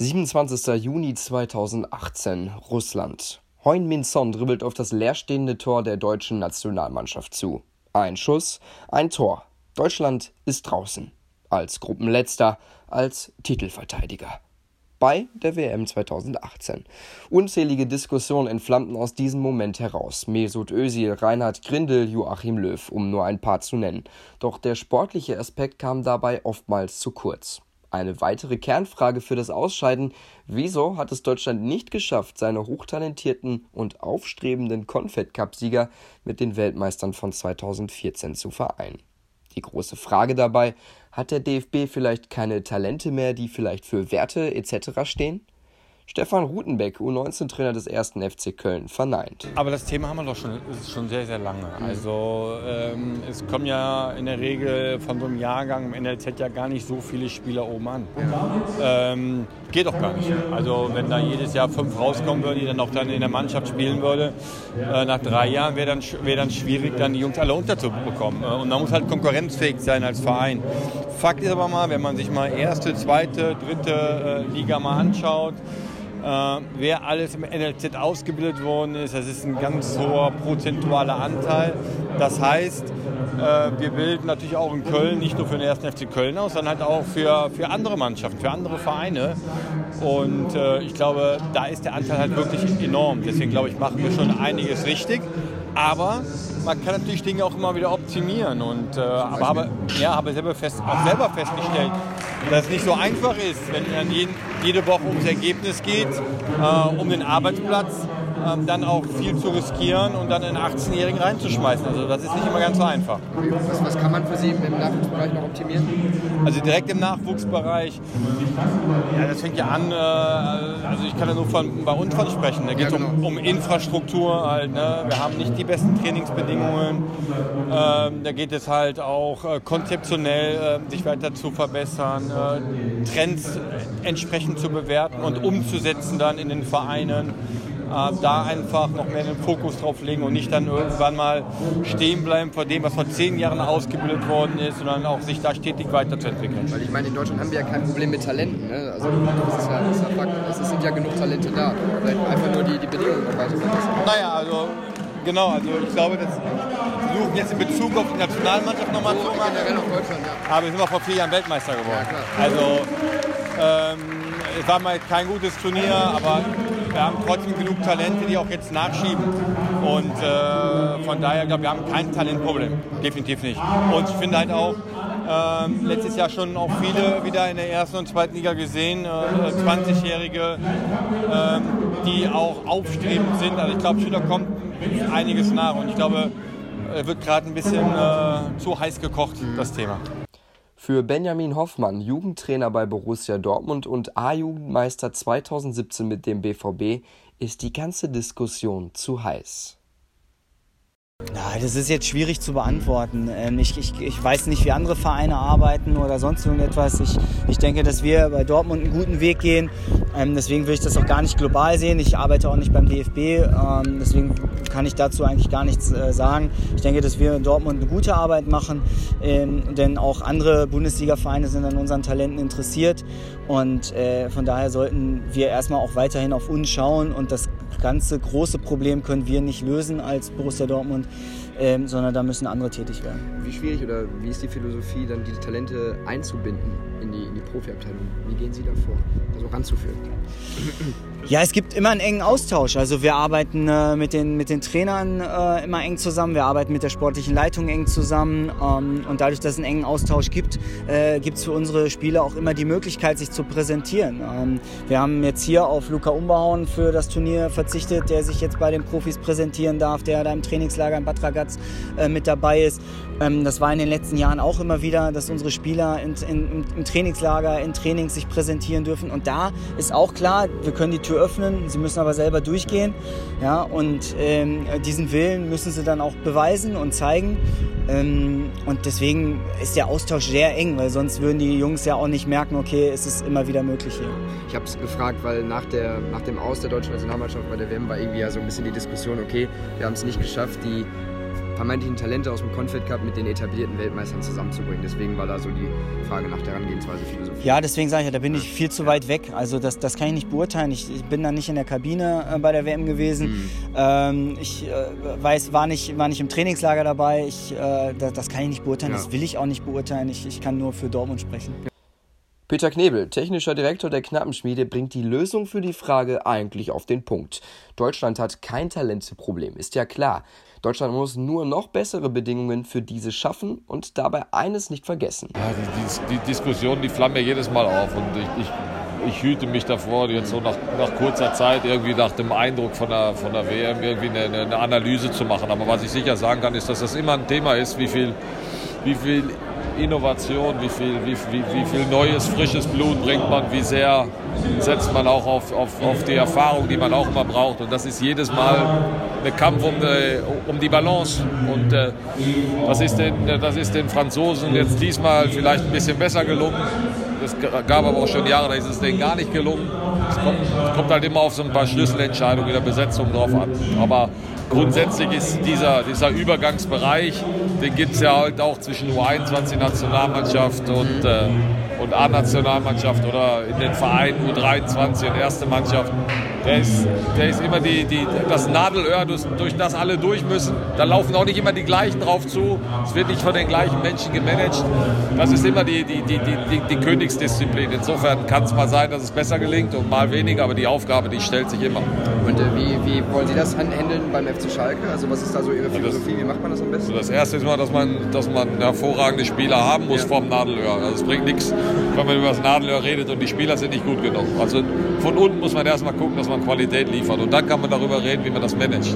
27. Juni 2018, Russland. Heun Min Son dribbelt auf das leerstehende Tor der deutschen Nationalmannschaft zu. Ein Schuss, ein Tor. Deutschland ist draußen. Als Gruppenletzter, als Titelverteidiger. Bei der WM 2018. Unzählige Diskussionen entflammten aus diesem Moment heraus. Mesut Özil, Reinhard Grindel, Joachim Löw, um nur ein paar zu nennen. Doch der sportliche Aspekt kam dabei oftmals zu kurz. Eine weitere Kernfrage für das Ausscheiden: Wieso hat es Deutschland nicht geschafft, seine hochtalentierten und aufstrebenden Confed-Cup-Sieger mit den Weltmeistern von 2014 zu vereinen? Die große Frage dabei: Hat der DFB vielleicht keine Talente mehr, die vielleicht für Werte etc. stehen? Stefan Rutenbeck, U19-Trainer des ersten FC Köln, verneint. Aber das Thema haben wir doch schon, schon sehr, sehr lange. Also ähm, es kommen ja in der Regel von so einem Jahrgang im NLZ ja gar nicht so viele Spieler oben an. Ähm, geht doch gar nicht. Also wenn da jedes Jahr fünf rauskommen würden, die dann auch dann in der Mannschaft spielen würde, äh, nach drei Jahren wäre dann, wär dann schwierig, dann die Jungs alle unterzubekommen. Äh, und man muss halt konkurrenzfähig sein als Verein. Fakt ist aber mal, wenn man sich mal erste, zweite, dritte äh, Liga mal anschaut, wer alles im NLZ ausgebildet worden ist. Das ist ein ganz hoher prozentualer Anteil. Das heißt, äh, wir bilden natürlich auch in Köln nicht nur für den ersten FC Köln aus, sondern halt auch für, für andere Mannschaften, für andere Vereine. Und äh, ich glaube, da ist der Anteil halt wirklich enorm. Deswegen glaube ich, machen wir schon einiges richtig. Aber man kann natürlich Dinge auch immer wieder optimieren. Und, äh, aber habe, ja, habe selber fest, auch selber festgestellt, dass es nicht so einfach ist, wenn dann jeden, jede Woche ums Ergebnis geht, äh, um den Arbeitsplatz, ähm, dann auch viel zu riskieren und dann einen 18-Jährigen reinzuschmeißen. Also das ist nicht immer ganz so einfach. Was, was kann man für Sie im Nachwuchsbereich noch optimieren? Also direkt im Nachwuchsbereich, ja, das fängt ja an, äh, also ich kann ja nur von, bei uns von sprechen. Da geht es ja, genau. um, um, Infrastruktur halt. Ne? Wir haben nicht die besten Trainingsbedingungen. Ähm, da geht es halt auch äh, konzeptionell äh, sich weiter zu verbessern, äh, Trends entsprechend zu bewerten und umzusetzen dann in den Vereinen da einfach noch mehr den Fokus drauf legen und nicht dann irgendwann mal stehen bleiben vor dem, was vor zehn Jahren ausgebildet worden ist, sondern auch sich da stetig weiterzuentwickeln. Weil ich meine, in Deutschland haben wir ja kein Problem mit Talenten. Ne? Also das ist ja, das ist ja Fakt. Es sind ja genug Talente da. Vielleicht einfach nur die, die Bedingungen weiter verbessern. Naja, also genau, also ich glaube, das versuchen jetzt in Bezug auf die Nationalmannschaft nochmal zu machen. Generell auf Deutschland, ja. Aber wir sind auch vor vier Jahren Weltmeister geworden. Ja, also ähm, es war mal kein gutes Turnier, aber wir haben trotzdem genug Talente, die auch jetzt nachschieben. Und äh, von daher, glaube wir haben kein Talentproblem. Definitiv nicht. Und ich finde halt auch, ähm, letztes Jahr schon auch viele wieder in der ersten und zweiten Liga gesehen, äh, 20-Jährige, ähm, die auch aufstrebend sind. Also ich glaube, da kommt einiges nach und ich glaube, es wird gerade ein bisschen äh, zu heiß gekocht, das Thema. Für Benjamin Hoffmann, Jugendtrainer bei Borussia Dortmund und A-Jugendmeister 2017 mit dem BVB, ist die ganze Diskussion zu heiß. Na, das ist jetzt schwierig zu beantworten. Ähm, ich, ich, ich weiß nicht, wie andere Vereine arbeiten oder sonst irgendetwas. Ich, ich denke, dass wir bei Dortmund einen guten Weg gehen. Ähm, deswegen will ich das auch gar nicht global sehen. Ich arbeite auch nicht beim DFB. Ähm, deswegen kann ich dazu eigentlich gar nichts äh, sagen. Ich denke, dass wir in Dortmund eine gute Arbeit machen, denn auch andere Bundesliga-Vereine sind an unseren Talenten interessiert. Und äh, von daher sollten wir erstmal auch weiterhin auf uns schauen und das ganze große Problem können wir nicht lösen als Borussia Dortmund, ähm, sondern da müssen andere tätig werden. Wie schwierig oder wie ist die Philosophie, dann die Talente einzubinden in die, in die Profiabteilung? Wie gehen Sie da vor, also ranzuführen? Ja, es gibt immer einen engen Austausch. Also wir arbeiten äh, mit, den, mit den Trainern äh, immer eng zusammen, wir arbeiten mit der sportlichen Leitung eng zusammen ähm, und dadurch, dass es einen engen Austausch gibt, äh, gibt es für unsere Spieler auch immer die Möglichkeit, sich zu präsentieren. Ähm, wir haben jetzt hier auf Luca Umbauen für das Turnier verzichtet, der sich jetzt bei den Profis präsentieren darf, der da im Trainingslager in Bad Ragaz äh, mit dabei ist. Ähm, das war in den letzten Jahren auch immer wieder, dass unsere Spieler in, in, im Trainingslager, in Trainings sich präsentieren dürfen und da ist auch klar, wir können die Tür öffnen, sie müssen aber selber durchgehen. Ja, und ähm, diesen Willen müssen sie dann auch beweisen und zeigen. Ähm, und deswegen ist der Austausch sehr eng, weil sonst würden die Jungs ja auch nicht merken, okay, es ist immer wieder möglich hier. Ich habe es gefragt, weil nach, der, nach dem Aus der deutschen Nationalmannschaft bei der WM war irgendwie ja so ein bisschen die Diskussion, okay, wir haben es nicht geschafft, die vermeintlichen Talente aus dem Confed Cup mit den etablierten Weltmeistern zusammenzubringen. Deswegen war da so die Frage nach der Herangehensweise Philosophie. Ja, deswegen sage ich ja, da bin ich viel zu weit weg. Also das, das kann ich nicht beurteilen. Ich, ich bin da nicht in der Kabine äh, bei der WM gewesen. Mhm. Ähm, ich äh, weiß, war nicht, war nicht im Trainingslager dabei. Ich, äh, das, das, kann ich nicht beurteilen. Ja. Das will ich auch nicht beurteilen. Ich, ich kann nur für Dortmund sprechen. Peter Knebel, technischer Direktor der Knappenschmiede, bringt die Lösung für die Frage eigentlich auf den Punkt. Deutschland hat kein Talenteproblem, ist ja klar. Deutschland muss nur noch bessere Bedingungen für diese schaffen und dabei eines nicht vergessen. Ja, die, die, die Diskussion, die flammen ja jedes Mal auf und ich, ich, ich, hüte mich davor, jetzt so nach, nach, kurzer Zeit irgendwie nach dem Eindruck von der, von der WM irgendwie eine, eine Analyse zu machen. Aber was ich sicher sagen kann, ist, dass das immer ein Thema ist, wie viel, wie viel Innovation, wie viel, wie, wie, wie viel neues, frisches Blut bringt man, wie sehr setzt man auch auf, auf, auf die Erfahrung, die man auch immer braucht. Und das ist jedes Mal ein Kampf um, äh, um die Balance. Und äh, das, ist den, das ist den Franzosen jetzt diesmal vielleicht ein bisschen besser gelungen. Es gab aber auch schon Jahre, da ist es denen gar nicht gelungen. Es kommt, kommt halt immer auf so ein paar Schlüsselentscheidungen in der Besetzung drauf an. Aber grundsätzlich ist dieser, dieser Übergangsbereich, den gibt es ja halt auch zwischen U21-Nationalmannschaft und, äh, und A-Nationalmannschaft oder in den Vereinen U23 und erste Mannschaft der ist, der ist immer die, die, das Nadelöhr, durch, das alle durch müssen. Da laufen auch nicht immer die gleichen drauf zu. Es wird nicht von den gleichen Menschen gemanagt. Das ist immer die, die, die, die, die Königsdisziplin. Insofern kann es mal sein, dass es besser gelingt und mal weniger, aber die Aufgabe, die stellt sich immer. Und äh, wie, wie wollen Sie das handeln beim FC Schalke? Also was ist da so Ihre Philosophie? Wie macht man das am besten? Das Erste ist mal, dass man, dass man hervorragende Spieler haben muss ja. vom Nadelöhr. Also es bringt nichts, wenn man über das Nadelöhr redet und die Spieler sind nicht gut genug. Also von unten muss man erstmal gucken, dass man Qualität liefert. Und dann kann man darüber reden, wie man das managt.